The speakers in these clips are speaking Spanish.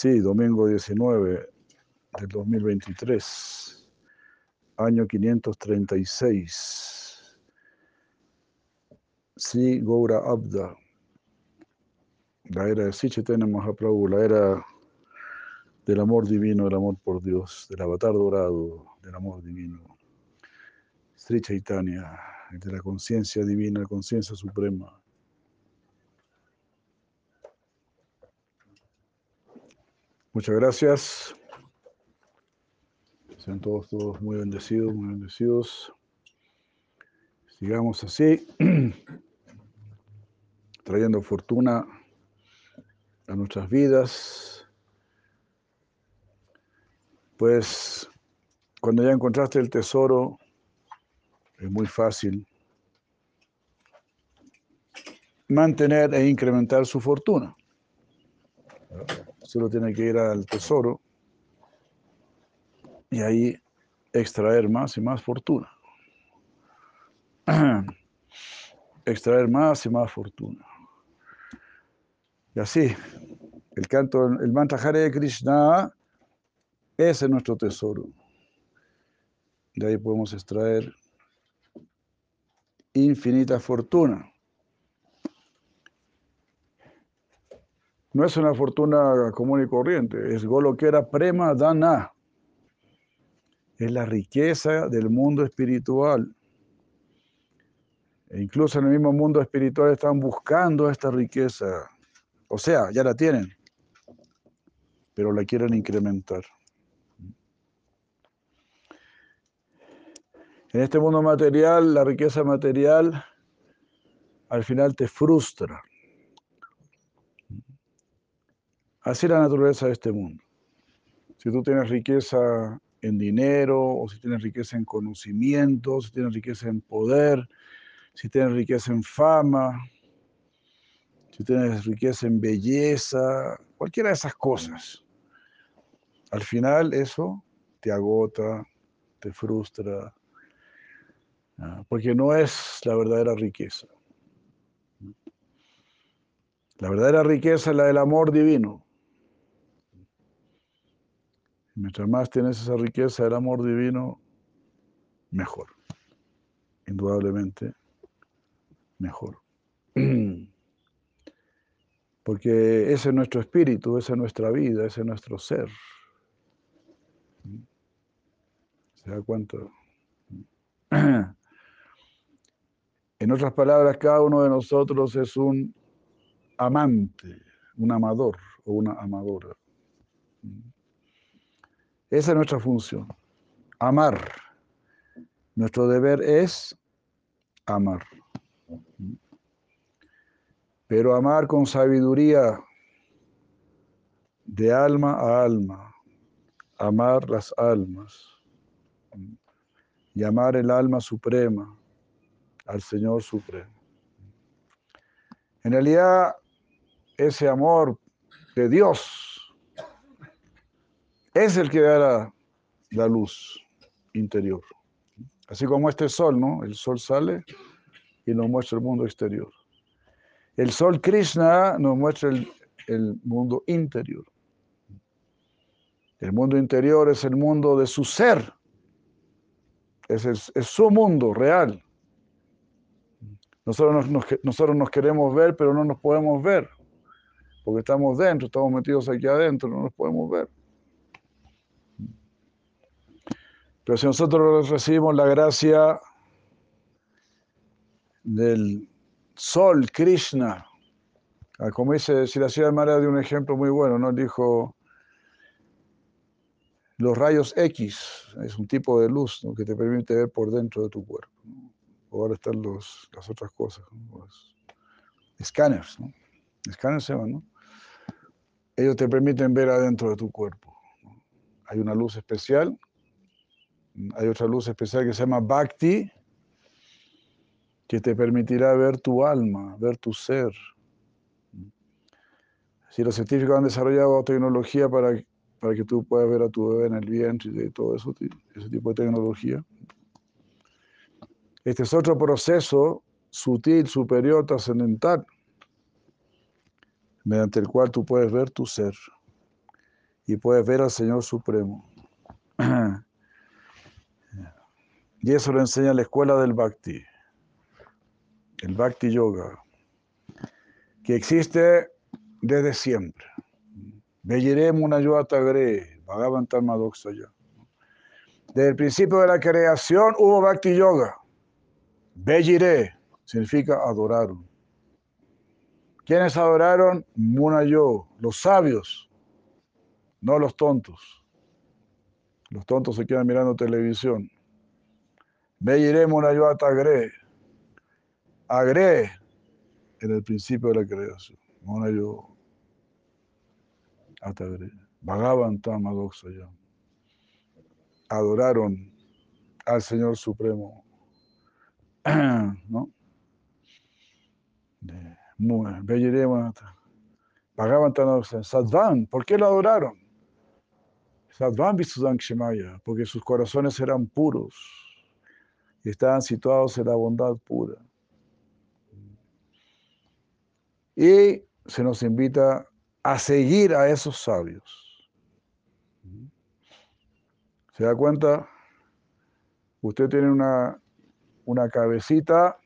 Sí, domingo 19 del 2023, año 536. Sí, Goura Abda, la era de Sichitena Mahaprabhu, la era del amor divino, del amor por Dios, del avatar dorado, del amor divino. Sri Chaitanya, de la conciencia divina, conciencia suprema. Muchas gracias. Sean todos, todos muy bendecidos, muy bendecidos. Sigamos así, trayendo fortuna a nuestras vidas. Pues cuando ya encontraste el tesoro, es muy fácil mantener e incrementar su fortuna. Solo tiene que ir al tesoro y ahí extraer más y más fortuna. extraer más y más fortuna. Y así, el canto, el mantra Hare Krishna, ese es nuestro tesoro. De ahí podemos extraer infinita fortuna. No es una fortuna común y corriente, es Golokera Prema Dana. Es la riqueza del mundo espiritual. E incluso en el mismo mundo espiritual están buscando esta riqueza. O sea, ya la tienen, pero la quieren incrementar. En este mundo material, la riqueza material al final te frustra. Así es la naturaleza de este mundo. Si tú tienes riqueza en dinero, o si tienes riqueza en conocimiento, si tienes riqueza en poder, si tienes riqueza en fama, si tienes riqueza en belleza, cualquiera de esas cosas, al final eso te agota, te frustra, porque no es la verdadera riqueza. La verdadera riqueza es la del amor divino. Mientras más tienes esa riqueza del amor divino, mejor. Indudablemente, mejor. Porque ese es nuestro espíritu, esa es nuestra vida, ese es nuestro ser. ¿Se da cuenta? En otras palabras, cada uno de nosotros es un amante, un amador o una amadora. Esa es nuestra función, amar. Nuestro deber es amar. Pero amar con sabiduría de alma a alma, amar las almas y amar el alma suprema al Señor Supremo. En realidad, ese amor de Dios es el que da la, luz interior. Así como este sol, ¿no? El sol sale y nos muestra el mundo exterior. El sol Krishna nos muestra el, mundo interior. El mundo interior es el mundo de su ser. Es, su mundo real. Nosotros nos, nosotros nos queremos ver, pero no nos podemos ver, porque estamos dentro, estamos metidos aquí adentro, no nos podemos ver. Pero si nosotros recibimos la gracia del sol, Krishna, ah, como dice si la ciudad Mara de un ejemplo muy bueno, ¿no? Dijo, los rayos X es un tipo de luz que te permite ver por dentro de tu cuerpo ahora están los, las otras cosas, los escáneres, ¿no? Se llaman, ¿no? Ellos te permiten ver adentro de tu cuerpo. Hay una luz especial, hay otra luz especial que se llama Bhakti, que te permitirá ver tu alma, ver tu ser. Si los científicos han desarrollado tecnología para, para que tú puedas ver a tu bebé en el vientre y todo eso, ese tipo de tecnología, este es otro proceso sutil, superior, trascendental, mediante el cual tú puedes ver tu ser. y puedes ver al Señor Supremo. Y eso lo enseña la escuela del Bhakti, el Bhakti Yoga, que existe desde siempre. Veyirem una Tagre, Bhagavan ya. Desde el principio de la creación hubo Bhakti Yoga. Beyire significa adoraron. ¿Quiénes adoraron? Munayo, los sabios, no los tontos. Los tontos se quedan mirando televisión. Beyiremos una yo agre. Agre en el principio de la creación. Una yo atagre. Bhagavan ya. Adoraron al Señor Supremo. ¿No? Beyiremos. Bhagavan Sadvan. ¿Por qué lo adoraron? Sadvan Shemaya. Porque sus corazones eran puros estaban situados en la bondad pura. Y se nos invita a seguir a esos sabios. ¿Se da cuenta? Usted tiene una, una cabecita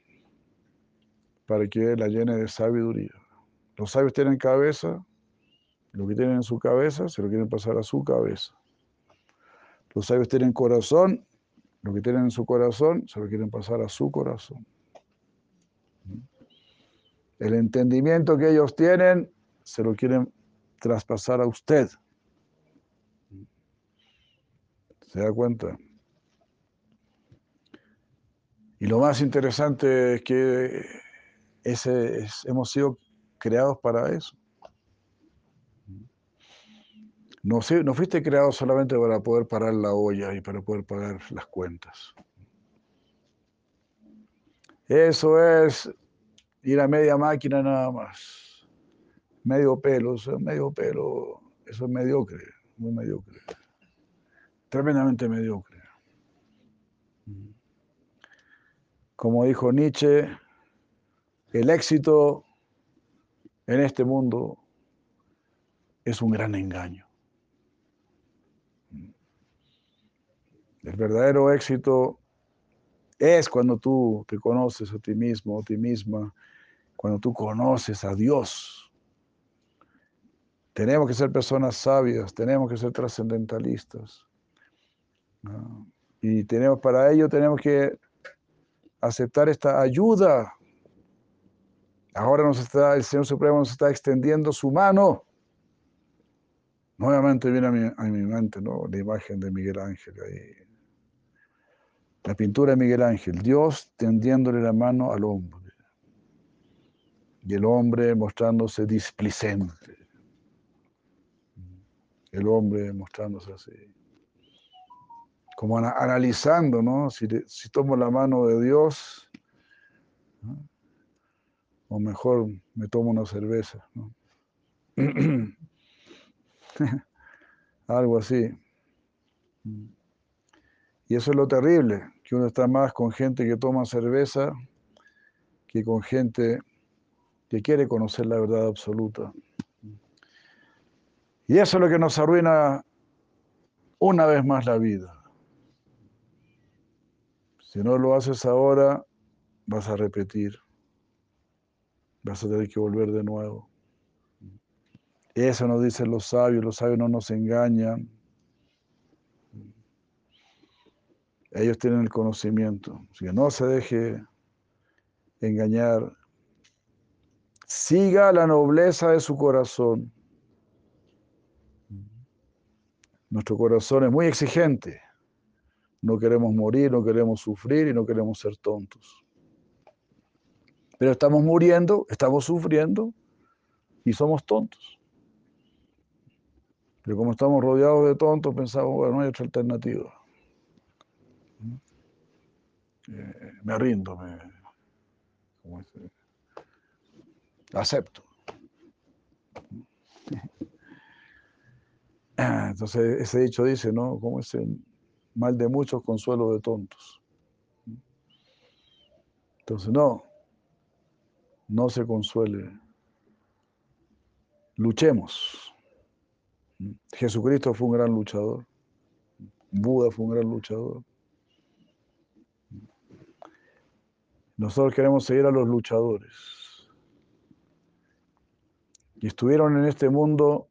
para que la llene de sabiduría. Los sabios tienen cabeza, lo que tienen en su cabeza se lo quieren pasar a su cabeza. Los sabios tienen corazón, lo que tienen en su corazón se lo quieren pasar a su corazón. El entendimiento que ellos tienen se lo quieren traspasar a usted. ¿Se da cuenta? Y lo más interesante es que ese hemos sido creados para eso. No, no fuiste creado solamente para poder parar la olla y para poder pagar las cuentas. Eso es ir a media máquina nada más. Medio pelo, medio pelo, eso es mediocre, muy mediocre. Tremendamente mediocre. Como dijo Nietzsche, el éxito en este mundo es un gran engaño. El verdadero éxito es cuando tú te conoces a ti mismo, a ti misma, cuando tú conoces a Dios. Tenemos que ser personas sabias, tenemos que ser trascendentalistas. Y tenemos para ello tenemos que aceptar esta ayuda. Ahora nos está, el Señor Supremo nos está extendiendo su mano. Nuevamente viene a mi, a mi mente ¿no? la imagen de Miguel Ángel ahí la pintura de Miguel Ángel, Dios tendiéndole la mano al hombre y el hombre mostrándose displicente. El hombre mostrándose así. Como analizando, ¿no? Si, tomo la mano de Dios, o mejor me tomo una cerveza, ¿no? Algo así. Y eso es lo terrible, que uno está más con gente que toma cerveza que con gente que quiere conocer la verdad absoluta. Y eso es lo que nos arruina una vez más la vida. Si no lo haces ahora, vas a repetir. Vas a tener que volver de nuevo. Eso nos dicen los sabios, los sabios no nos engañan. Ellos tienen el conocimiento. Así que no se deje engañar. Siga la nobleza de su corazón. Nuestro corazón es muy exigente. No queremos morir, no queremos sufrir y no queremos ser tontos. Pero estamos muriendo, estamos sufriendo y somos tontos. Pero como estamos rodeados de tontos, pensamos, bueno, no hay otra alternativa. Eh, me rindo, me, acepto. Entonces, ese dicho dice, ¿no? Como es el mal de muchos, consuelo de tontos. Entonces, no, no se consuele. Luchemos. Jesucristo fue un gran luchador. Buda fue un gran luchador. Nosotros queremos seguir a los luchadores. Y estuvieron en este mundo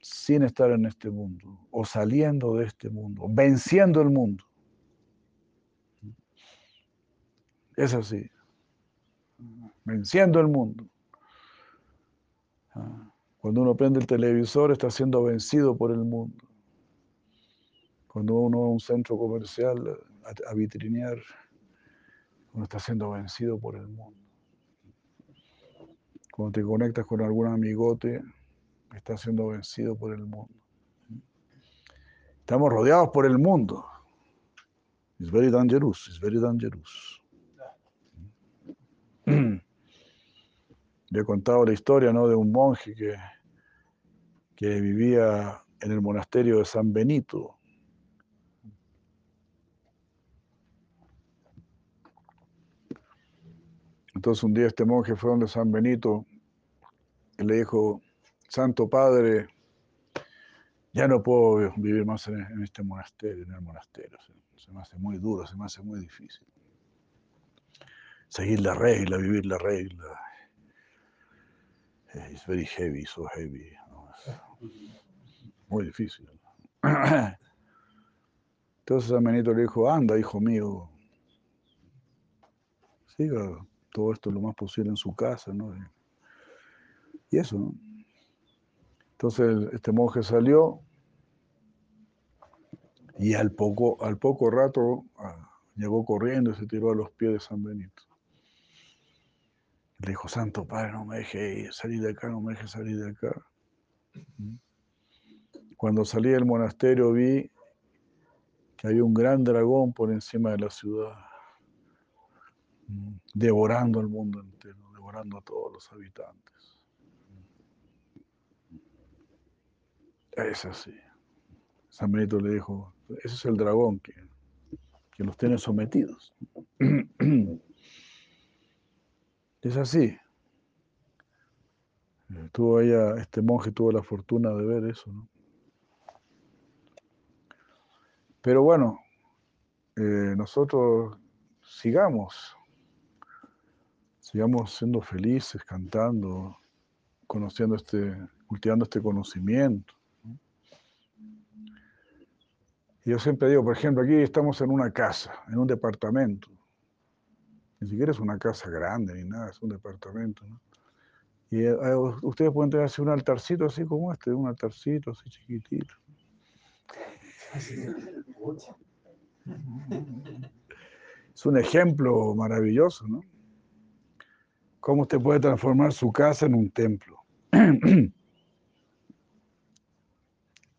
sin estar en este mundo, o saliendo de este mundo, venciendo el mundo. Es así, venciendo el mundo. Cuando uno prende el televisor está siendo vencido por el mundo. Cuando uno va a un centro comercial a, vitrinear, uno está siendo vencido por el mundo. Cuando te conectas con algún amigote, estás siendo vencido por el mundo. Estamos rodeados por el mundo. It's very dangerous, it's very dangerous. Yo he contado la historia ¿no? de un monje que, que vivía en el monasterio de San Benito. Entonces un día este monje fue donde San Benito y le dijo, Santo Padre, ya no puedo vivir más en, este monasterio, en el monasterio. Se, me hace muy duro, se me hace muy difícil. Seguir la regla, vivir la regla. Es very heavy, so heavy. muy difícil. Entonces San Benito le dijo, anda, hijo mío, siga todo esto lo más posible en su casa, ¿no? Y eso, ¿no? Entonces este monje salió y al poco, al poco rato ah, llegó corriendo y se tiró a los pies de San Benito. Le dijo, Santo Padre, no me deje salir de acá, no me deje salir de acá. Cuando salí del monasterio vi que había un gran dragón por encima de la ciudad, devorando al mundo entero, devorando a todos los habitantes. Es así. San Benito le dijo, ese es el dragón que, que los tiene sometidos. es así. Tuvo ella, este monje tuvo la fortuna de ver eso, ¿no? Pero bueno, eh, nosotros sigamos, sigamos siendo felices, cantando, conociendo este, cultivando este conocimiento. yo siempre digo, por ejemplo, aquí estamos en una casa, en un departamento. Ni siquiera es una casa grande ni nada, es un departamento. Y eh, eh, ustedes pueden tener así un altarcito así como este, un altarcito así chiquitito. Es un ejemplo maravilloso, ¿no? Cómo usted puede transformar su casa en un templo.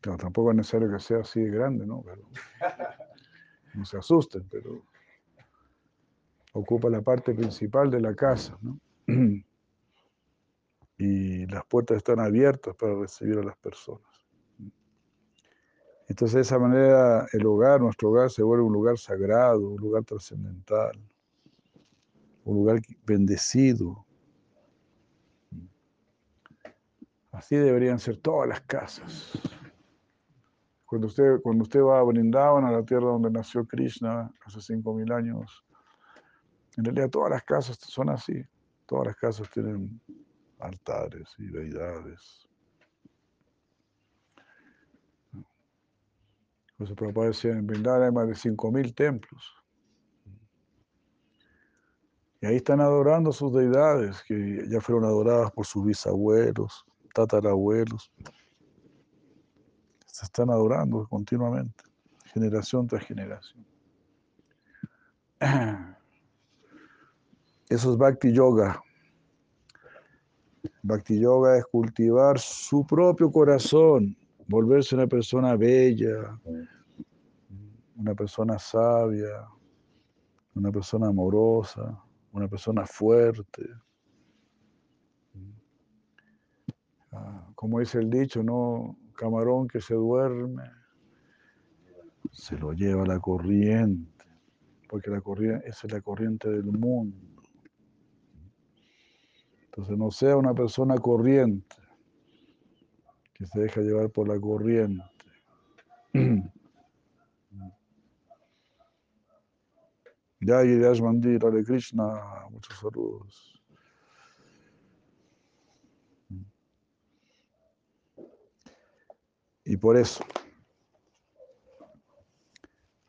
tampoco es necesario que sea así de grande, ¿no? Pero, no se asusten, pero ocupa la parte principal de la casa, ¿no? Y las puertas están abiertas para recibir a las personas. Entonces, de esa manera, el hogar, nuestro hogar, se vuelve un lugar sagrado, un lugar trascendental, un lugar bendecido. Así deberían ser todas las casas. Cuando usted, cuando usted va a Brindavan, a la tierra donde nació Krishna hace 5.000 años, en realidad todas las casas son así. Todas las casas tienen altares y deidades. José Prabhupada decía, en Vrindavan hay más de 5.000 templos. Y ahí están adorando sus deidades, que ya fueron adoradas por sus bisabuelos, tatarabuelos se están adorando continuamente, generación tras generación. Eso es Bhakti Yoga. Bhakti Yoga es cultivar su propio corazón, volverse una persona bella, una persona sabia, una persona amorosa, una persona fuerte. Ah, como dice el dicho, no camarón que se duerme, se lo lleva la corriente, porque la corriente, esa es la corriente del mundo. Entonces no sea una persona corriente, que se deja llevar por la corriente. Ya Girish Mandir, Krishna, muchos saludos. Y por eso,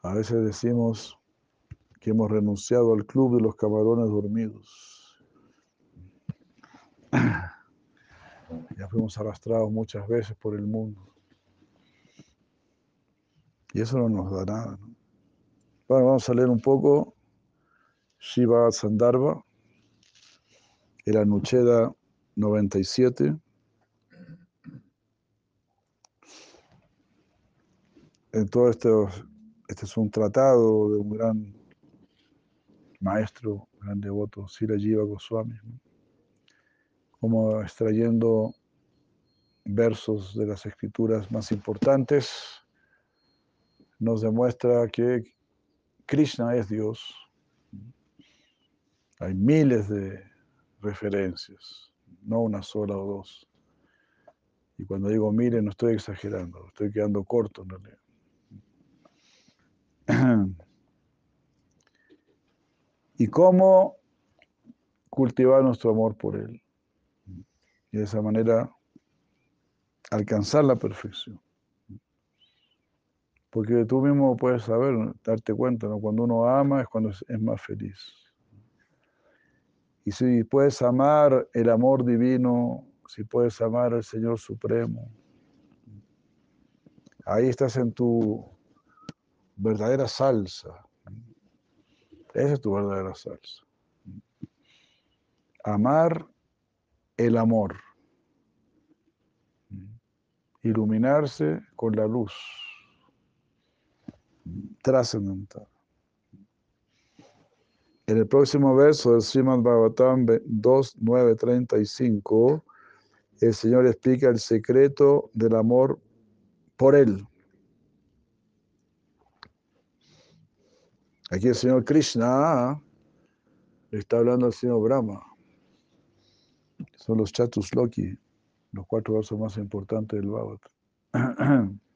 a veces decimos que hemos renunciado al club de los camarones dormidos. Ya fuimos arrastrados muchas veces por el mundo. Y eso no nos da nada. Bueno, vamos a leer un poco Shiva Sandarbha, el Anucheda 97. En todo esto, este es un tratado de un gran maestro, gran devoto, Sira Jiva Goswami, como extrayendo versos de las escrituras más importantes, nos demuestra que Krishna es Dios hay miles de referencias, no una sola o dos. Y cuando digo mire, no estoy exagerando, estoy quedando corto en realidad. ¿Y cómo cultivar nuestro amor por Él? Y de esa manera alcanzar la perfección. Porque tú mismo puedes saber, darte cuenta, cuando uno ama es cuando es más feliz. Y si puedes amar el amor divino, si puedes amar al Señor Supremo, ahí estás en tu verdadera salsa. Esa es tu verdadera salsa. Amar el amor. Iluminarse con la luz trascendental. En el próximo verso del Srimad Bhagavatam 2.9.35, el Señor explica el secreto del amor por Él. Aquí el Señor Krishna está hablando al Señor Brahma. Son los Chatusloki, los cuatro versos más importantes del Bhagavatam.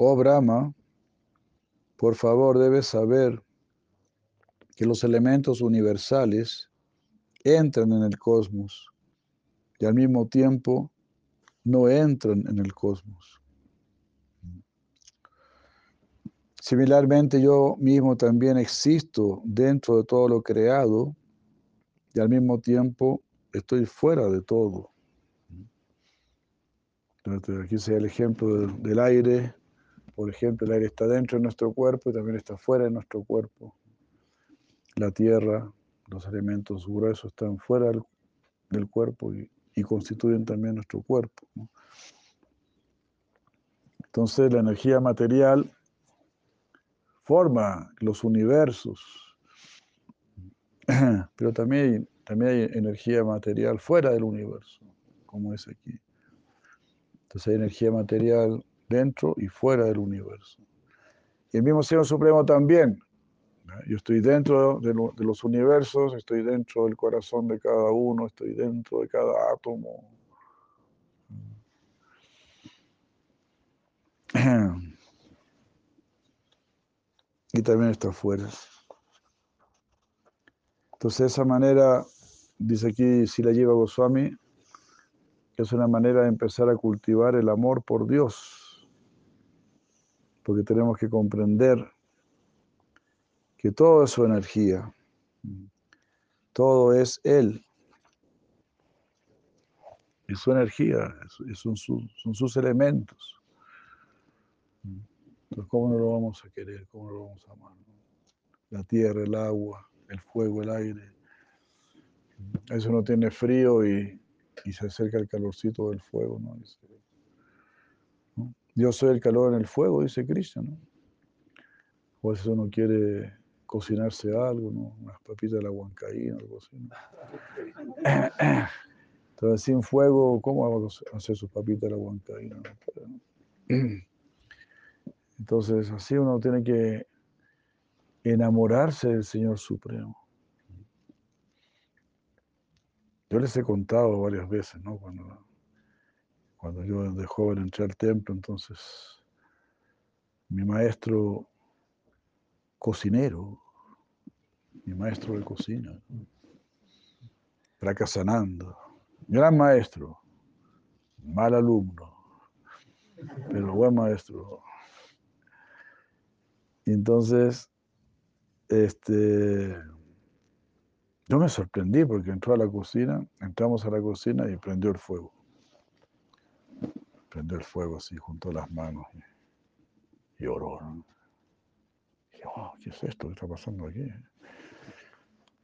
Oh Brahma, por favor debes saber que los elementos universales entran en el cosmos y al mismo tiempo no entran en el cosmos. Similarmente yo mismo también existo dentro de todo lo creado y al mismo tiempo estoy fuera de todo. Aquí se el ejemplo del aire, por ejemplo, el aire está dentro de nuestro cuerpo y también está fuera de nuestro cuerpo. La tierra, los elementos gruesos están fuera del, cuerpo y, constituyen también nuestro cuerpo. Entonces la energía material forma los universos, pero también también hay energía material fuera del universo, como es aquí. Entonces hay energía material dentro y fuera del universo. Y el mismo Señor Supremo también. Yo estoy dentro de, los universos, estoy dentro del corazón de cada uno, estoy dentro de cada átomo. Y también está afuera. Entonces, esa manera, dice aquí si la lleva Goswami, es una manera de empezar a cultivar el amor por Dios porque tenemos que comprender que todo es su energía, todo es Él, es su energía, son, sus elementos. Entonces, ¿cómo no lo vamos a querer? ¿Cómo no lo vamos a amar? La tierra, el agua, el fuego, el aire. Eso no tiene frío y, se acerca el calorcito del fuego, ¿no? Yo soy el calor en el fuego, dice Cristo, ¿no? O a veces uno quiere cocinarse algo, ¿no? Unas papitas de la huancaína, algo así. Entonces, sin fuego, ¿cómo va a hacer sus papitas de la huancaína? Entonces, así uno tiene que enamorarse del Señor Supremo. Yo les he contado varias veces, ¿no? Cuando, cuando yo de joven entré al templo, entonces mi maestro cocinero, mi maestro de cocina, fracasanando, gran maestro, mal alumno, pero buen maestro. Entonces, este, yo me sorprendí porque entró a la cocina, entramos a la cocina y prendió el fuego. Prendió el fuego así, juntó las manos y. Y oh, ¿qué es esto? ¿Qué está pasando aquí?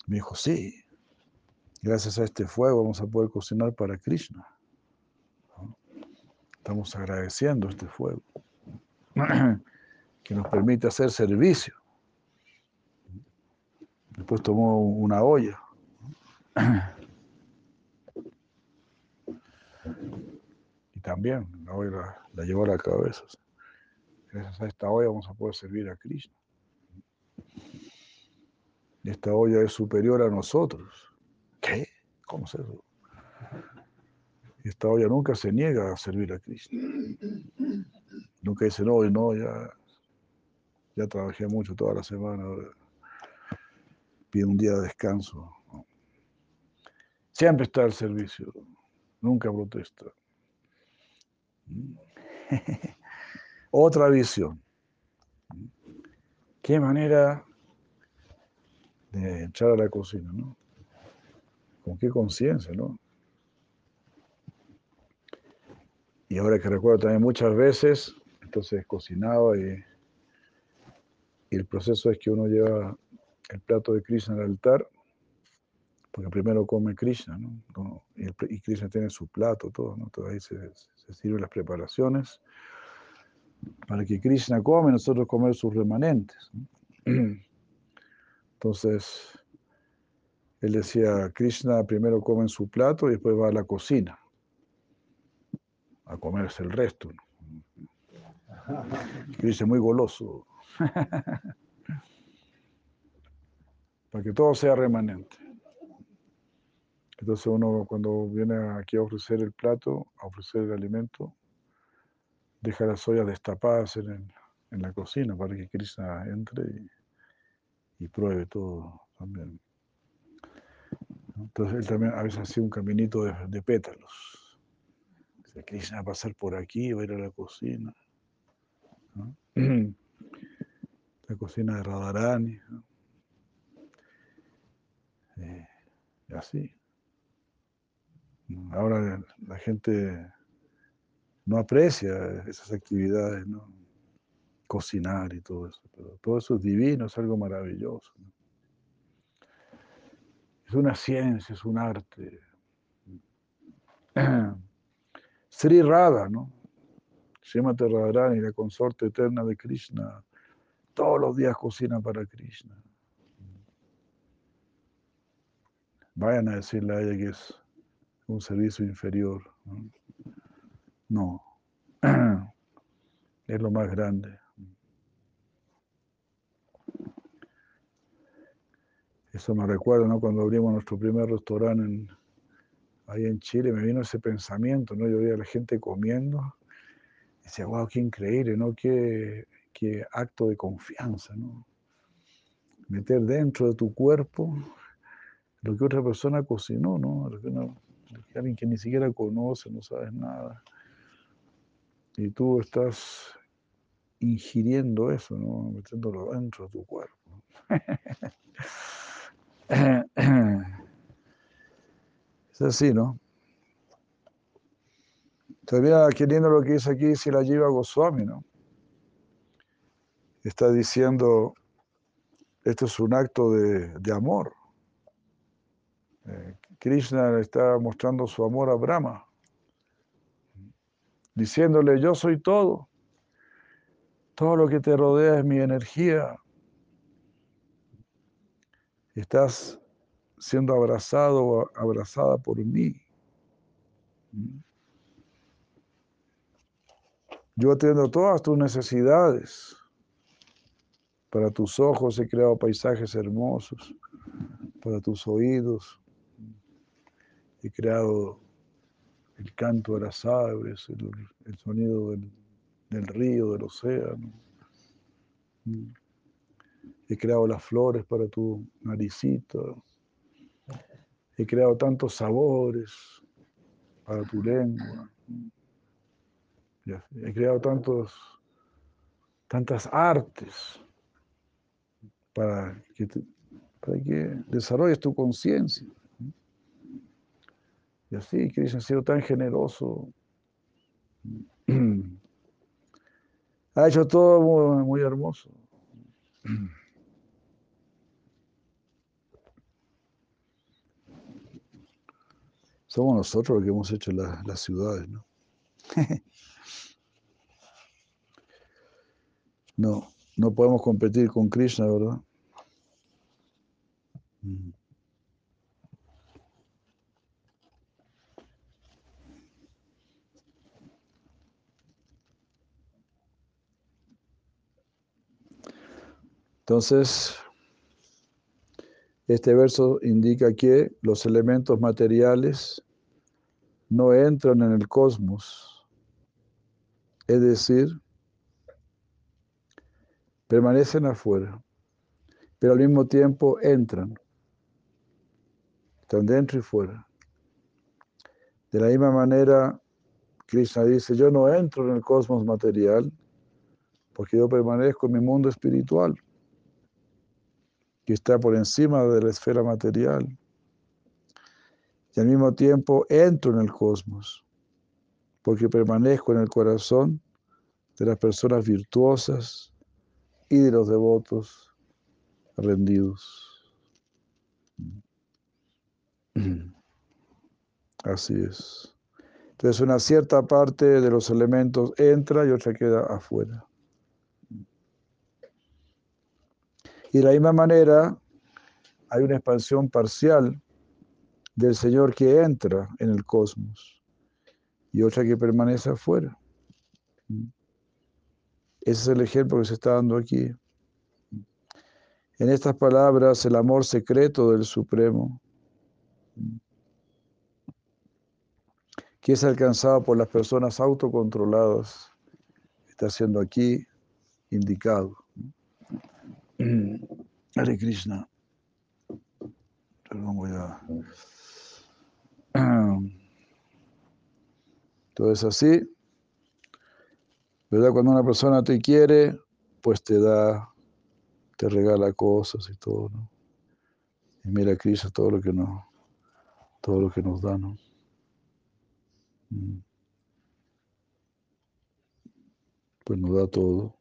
Me dijo, sí, gracias a este fuego vamos a poder cocinar para Krishna. Estamos agradeciendo este fuego que nos permite hacer servicio. Después tomó una olla. También la olla la, llevó a la cabeza. Gracias a esta olla vamos a poder servir a Krishna. Esta olla es superior a nosotros. ¿Qué? ¿Cómo es eso? esta olla nunca se niega a servir a Krishna. Nunca dice, no, no, ya, ya trabajé mucho toda la semana, pide un día de descanso. Siempre está al servicio, nunca protesta. Otra visión. Qué manera de echar a la cocina, ¿no? Con qué conciencia, ¿no? Y ahora que recuerdo también muchas veces, entonces cocinaba y, y el proceso es que uno lleva el plato de Krishna al altar, porque primero come Krishna, ¿no? Y, Krishna tiene su plato, todo, ¿no? Entonces ahí se, se sirven las preparaciones para que Krishna come y nosotros comer sus remanentes. Entonces, él decía, Krishna primero come en su plato y después va a la cocina a comerse el resto. Krishna es muy goloso. para que todo sea remanente. Entonces uno cuando viene aquí a ofrecer el plato, a ofrecer el alimento, deja las ollas destapadas en, en la cocina para que Krishna entre y, pruebe todo también. Entonces él también a veces hacía un caminito de, pétalos. Dice, Krishna va a pasar por aquí, va a ir a la cocina. La cocina de Radharani. Eh, y así. Ahora la gente no aprecia esas actividades, ¿no? cocinar y todo eso, pero todo eso es divino, es algo maravilloso. Es una ciencia, es un arte. Sri Radha, ¿no? Srimati Radharani, la consorte eterna de Krishna, todos los días cocina para Krishna. vayan a decirle a ella que es un servicio inferior. No, es lo más grande. Eso me recuerda, ¿no? Cuando abrimos nuestro primer restaurante ahí en Chile, me vino ese pensamiento, ¿no? Yo veía a la gente comiendo y decía, wow, qué increíble, ¿no? Qué, qué acto de confianza, ¿no? Meter dentro de tu cuerpo lo que otra persona cocinó, ¿no? Alguien que ni siquiera conoce, no sabes nada. Y tú estás ingiriendo eso, ¿no? Metiéndolo dentro de tu cuerpo. es así, ¿no? Todavía queriendo lo que dice aquí, si la lleva Goswami, ¿no? Está diciendo, esto es un acto de, de amor. Eh, Krishna está mostrando su amor a Brahma, diciéndole, yo soy todo, todo lo que te rodea es mi energía, estás siendo abrazado o abrazada por mí. Yo atiendo todas tus necesidades. Para tus ojos he creado paisajes hermosos. Para tus oídos he creado el canto de las aves, el, sonido del, río, del océano. He creado las flores para tu naricita. He creado tantos sabores para tu lengua. He creado tantos, tantas artes para que desarrolles tu conciencia. Y así, Cristo ha sido tan generoso. Ha hecho todo muy, muy hermoso. Somos nosotros los que hemos hecho las ciudades, ¿no? no, no podemos competir con Krishna, ¿verdad? Mm. Entonces, este verso indica que los elementos materiales no entran en el cosmos, es decir, permanecen afuera, pero al mismo tiempo entran, están dentro y fuera. De la misma manera, Krishna dice, yo no entro en el cosmos material porque yo permanezco en mi mundo espiritual que está por encima de la esfera material. Y al mismo tiempo entro en el cosmos, porque permanezco en el corazón de las personas virtuosas y de los devotos rendidos. Así es. Entonces una cierta parte de los elementos entra y otra queda afuera. Y de la misma manera, hay una expansión parcial del Señor que entra en el cosmos y otra que permanece afuera. Ese es el ejemplo que se está dando aquí. En estas palabras, el amor secreto del Supremo, que es alcanzado por las personas autocontroladas, está siendo aquí indicado. Hare Krishna. Perdón, voy a... Todo es así. ¿Verdad? Cuando una persona te quiere, pues te da, te regala cosas y todo, ¿no? Y mira Krishna todo lo que nos, todo lo que nos da, ¿no? Mm. Pues nos da todo.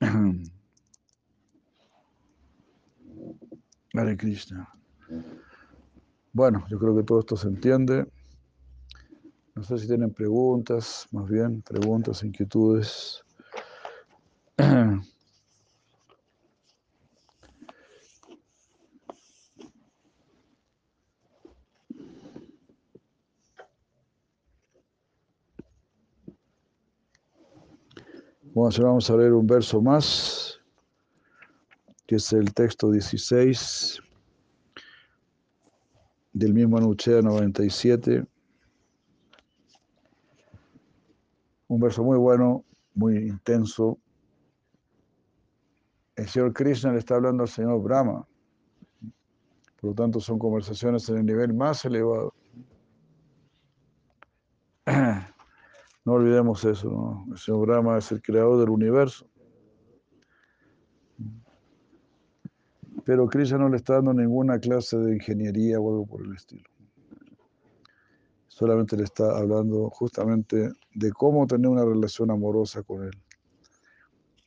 Hare Krishna. Bueno, yo creo que todo esto se entiende. No sé si tienen preguntas, más bien, preguntas, inquietudes. Vamos a leer un verso más, que es el texto 16 del mismo Anuchea 97. Un verso muy bueno, muy intenso. El Señor Krishna le está hablando al Señor Brahma. Por lo tanto, son conversaciones en el nivel más elevado. No olvidemos eso, ¿no? El señor Brahma es el creador del universo. Pero Krishna no le está dando ninguna clase de ingeniería o algo por el estilo. Solamente le está hablando justamente de cómo tener una relación amorosa con él.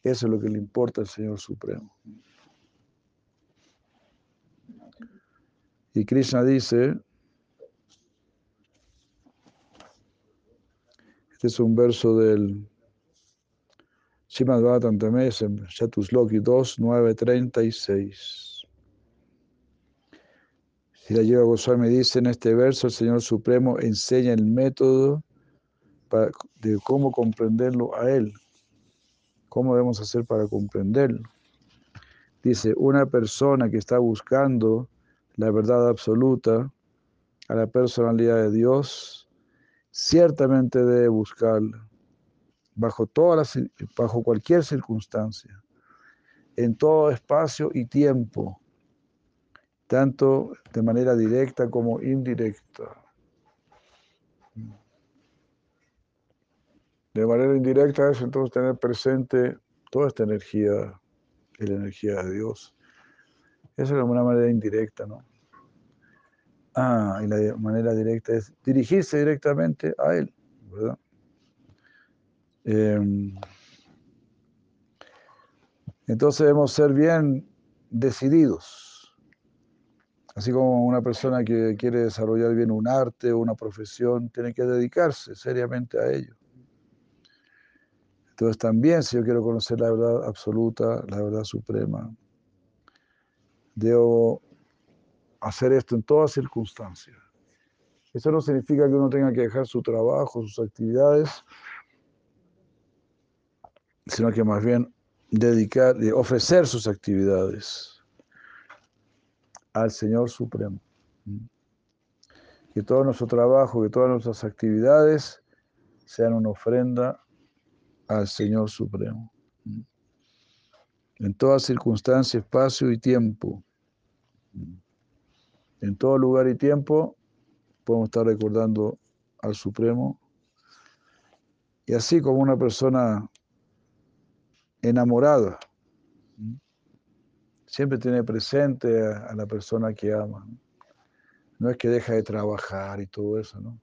Eso es lo que le importa al Señor Supremo. Y Krishna dice, Este es un verso del Srimad Bhagavatam Tamesem, Chatusloki 2, 9, 36. Si la lleva Goswami dice en este verso, el Señor Supremo enseña el método de cómo comprenderlo a Él. ¿Cómo debemos hacer para comprenderlo? Dice, una persona que está buscando la verdad absoluta a la personalidad de Dios, ciertamente debe buscarla bajo, todas bajo cualquier circunstancia, en todo espacio y tiempo, tanto de manera directa como indirecta. De manera indirecta es entonces tener presente toda esta energía, la energía de Dios. Esa es una manera indirecta, ¿no? Ah, y la manera directa es dirigirse directamente a Él, ¿verdad? Em, entonces debemos ser bien decididos. Así como una persona que quiere desarrollar bien un arte o una profesión, tiene que dedicarse seriamente a ello. Entonces también si yo quiero conocer la verdad absoluta, la verdad suprema, debo hacer esto en todas circunstancias. Eso no significa que uno tenga que dejar su trabajo, sus actividades, sino que más bien dedicar, ofrecer sus actividades al Señor Supremo. Que todo nuestro trabajo, que todas nuestras actividades sean una ofrenda al Señor Supremo. En toda circunstancia, espacio y tiempo. En todo lugar y tiempo podemos estar recordando al Supremo. Y así como una persona enamorada, siempre tiene presente a, la persona que ama. No es que deja de trabajar y todo eso, ¿no?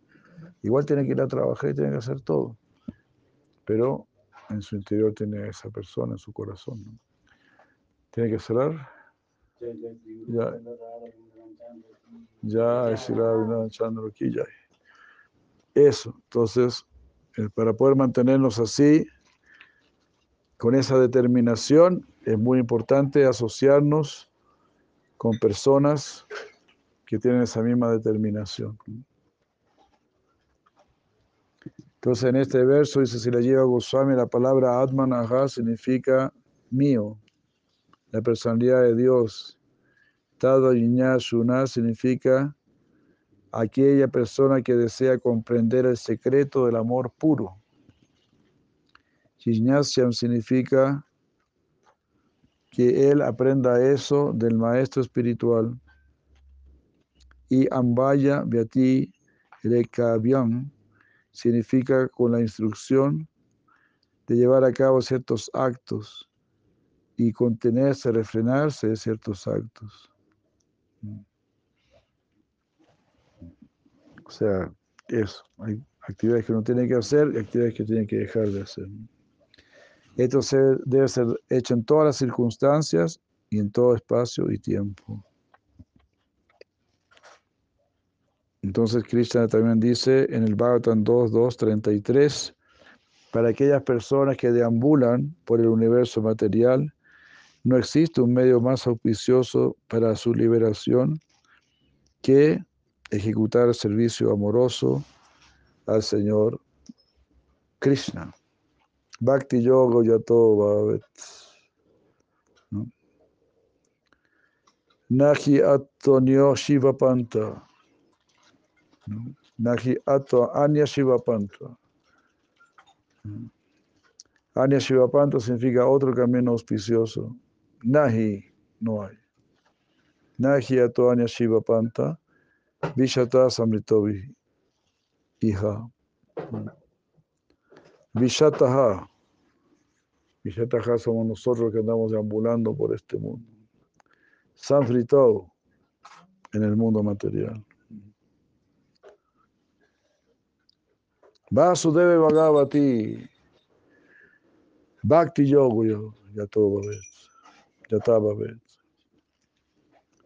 Igual tiene que ir a trabajar y tiene que hacer todo. Pero en su interior tiene esa persona, en su corazón. ¿Tiene que cerrar? Ya, ya. Eso, entonces, eh, para poder mantenernos así, con esa determinación, es muy importante asociarnos con personas que tienen esa misma determinación. Entonces en este verso dice, si la lleva Goswami, la palabra Atman Aha significa mío, la personalidad de Dios. Tada Shuna significa aquella persona que desea comprender el secreto del amor puro. Yijnasyam significa que él aprenda eso del maestro espiritual. Y Ambaya Vyati Rekavyam significa con la instrucción de llevar a cabo ciertos actos y contenerse, refrenarse de ciertos actos. O sea, eso. Hay actividades que uno tiene que hacer y actividades que tiene que dejar de hacer. Esto debe ser hecho en todas las circunstancias y en todo espacio y tiempo. Entonces Krishna también dice en el Bhagavatam 2.2.33, para aquellas personas que deambulan por el universo material, no existe un medio más auspicioso para su liberación que ejecutar servicio amoroso al Señor Krishna. Bhakti Yoga Yato Bhavet. Nahi Atonio Shiva Panta. Nahi Ato Anya Shiva Panta. Anya Shiva Panta significa otro camino auspicioso. Nahi, no hay. Nahi Ato Anya Shiva Panta. Vishata Samritovi. Hija. Vishataha. Vishataha somos nosotros que andamos deambulando por este mundo. Sanfritado en el mundo material. Vasudeve Bhagavati. Bhakti Yoga, ya todo va Ya está ver.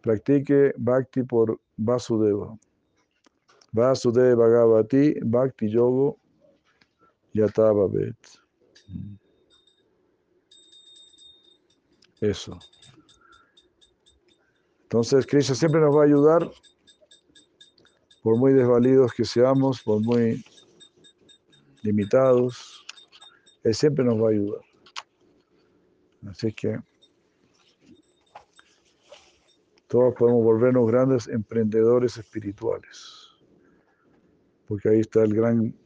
Practique Bhakti por Vasudeva. Vasudeva Bhagavati, Bhakti Yoga Yatava Bet. Eso. Entonces, Krishna siempre nos va a ayudar, por muy desvalidos que seamos, por muy limitados, Él siempre nos va a ayudar. Así que todos podemos volvernos grandes emprendedores espirituales, porque ahí está el gran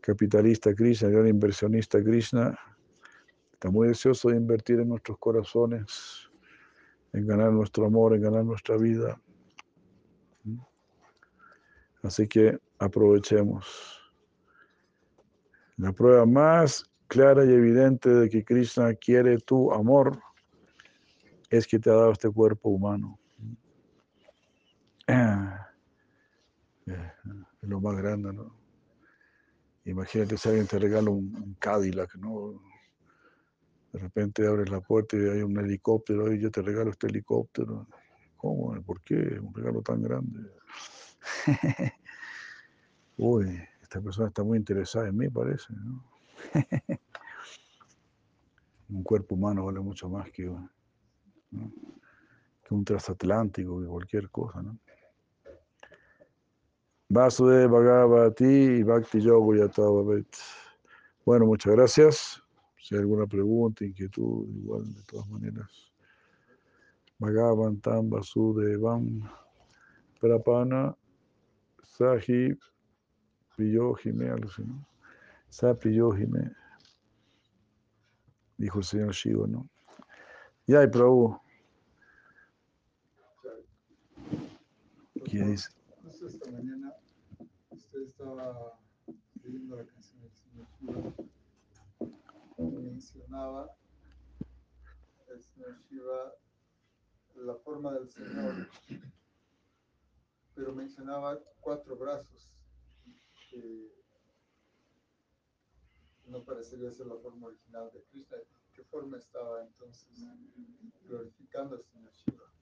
capitalista Krishna, el gran inversionista Krishna, está muy deseoso de invertir en nuestros corazones, en ganar nuestro amor, en ganar nuestra vida. Así que aprovechemos. La prueba más clara y evidente de que Krishna quiere tu amor es que te ha dado este cuerpo humano. Es lo más grande, ¿no? Imagínate si alguien te regala un, Cadillac, ¿no? De repente abres la puerta y hay un helicóptero y yo te regalo este helicóptero. ¿Cómo? ¿Por qué? Un regalo tan grande. Uy, esta persona está muy interesada en mí, parece. ¿no? un cuerpo humano vale mucho más que, que un transatlántico, que cualquier cosa. ¿no? Vasudeva Bhagavati y Bhakti. Bueno, muchas gracias. Si hay alguna pregunta, inquietud, igual, de todas maneras. Bhagavantam Vasudevam Prapana Sahib Priyohime, alucinó. Sa Priyohime, dijo el señor Shiva, ¿no? Ya Prabhu. ¿Qué dice? Justo esta mañana usted estaba leyendo la canción del señor Shiva y mencionaba el señor Shiva la forma del Señor, pero mencionaba cuatro brazos que no parecería ser la forma original de Krishna. ¿Qué forma estaba entonces glorificando al Señor Shiva?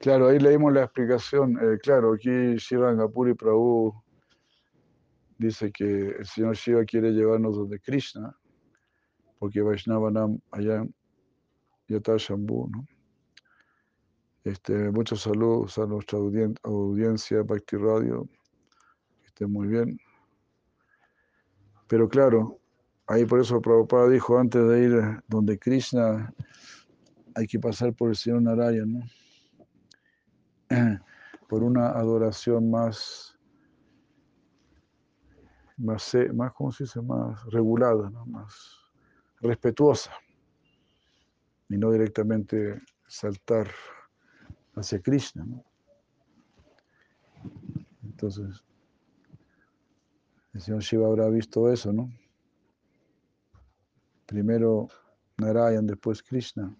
Claro, ahí leímos la explicación. Eh, claro, aquí Shiva Gapuri Prabhu dice que el Señor Shiva quiere llevarnos donde Krishna, porque Vaishnavanam allá en Yatashambhu, ¿no? Este, muchos saludos a nuestra audiencia Bhakti Radio esté muy bien. Pero claro, ahí por eso Prabhupada dijo antes de ir donde Krishna hay que pasar por el Señor Narayan, por una adoración más, más, más ¿cómo se dice? Más regulada, más respetuosa y no directamente saltar hacia Krishna. Entonces, el señor Shiva habrá visto eso, ¿no? Primero Narayan, después Krishna.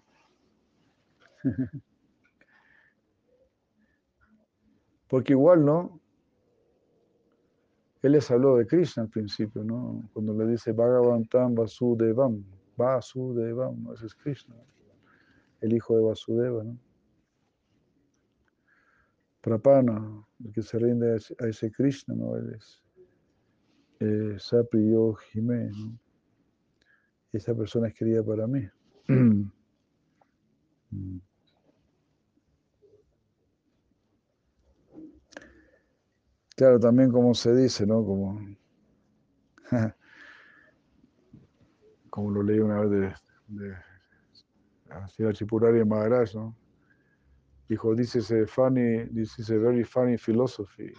Porque igual, ¿no? Él les habló de Krishna al principio, ¿no? Cuando le dice Bhagavantam Vasudevam, Vasudevam, ¿no? ese es Krishna, el hijo de Vasudeva, ¿no? Prapana, el que se rinde a ese Krishna, ¿no? Él es eh, Sapriyo ¿no? esa persona es querida para mí. Mm. Claro, también como se dice, ¿no? Como, como lo leí una vez de, de Chipurari Maharaj, ¿no? Dijo, this is a funny, this is a very funny philosophy.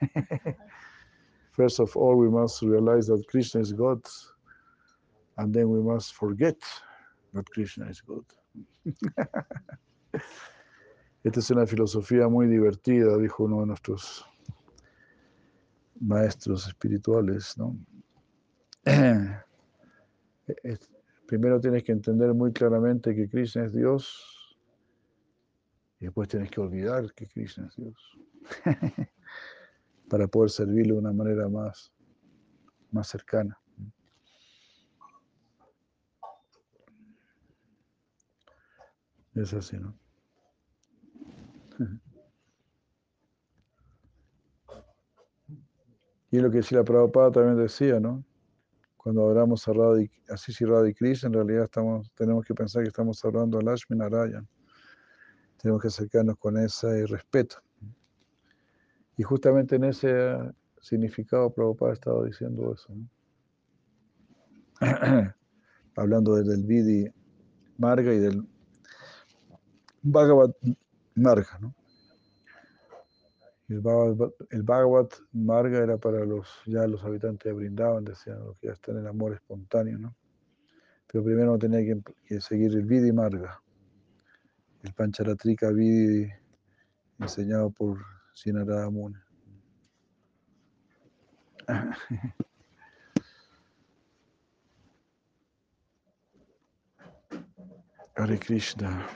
First of all, we must realize that Krishna is God, and then we must forget that Krishna is God. Esta es una filosofía muy divertida, dijo uno de nuestros maestros espirituales, ¿no? Primero tienes que entender muy claramente que Krishna es Dios y después tienes que olvidar que Krishna es Dios. para poder servirle de una manera más, más cercana. Es así, ¿no? Y lo que la Prabhupada también decía, ¿no? Cuando hablamos a Radhi, así si Radhi Krishna, en realidad estamos, tenemos que pensar que estamos hablando a Lashmi Narayan. Tenemos que acercarnos con ese respeto. Y justamente en ese significado Prabhupada estaba diciendo eso. Hablando del Vidi Marga y del Bhagavad Marga. ¿no? El Bhagavad, Marga era para los, ya los habitantes de Brindavan, decían, los que ya están en amor espontáneo, ¿no? Pero primero tenía que, seguir el Vidi Marga, el Pancharatrika Vidi enseñado por Sinarada Muni. Hare Krishna.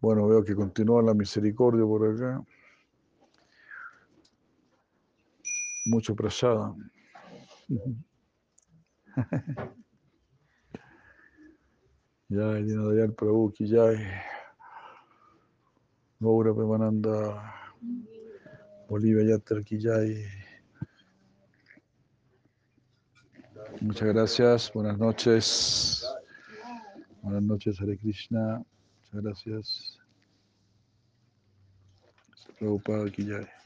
Bueno, veo que continúa la misericordia por acá. Mucho prasada. Ya, Dina Dayal Prabhu, que ya Gaura Pemananda, Bolivia Yatter Kiyai. Muchas gracias, buenas noches. Buenas noches, Hare Krishna. Muchas gracias. Prabhupada Kiyai.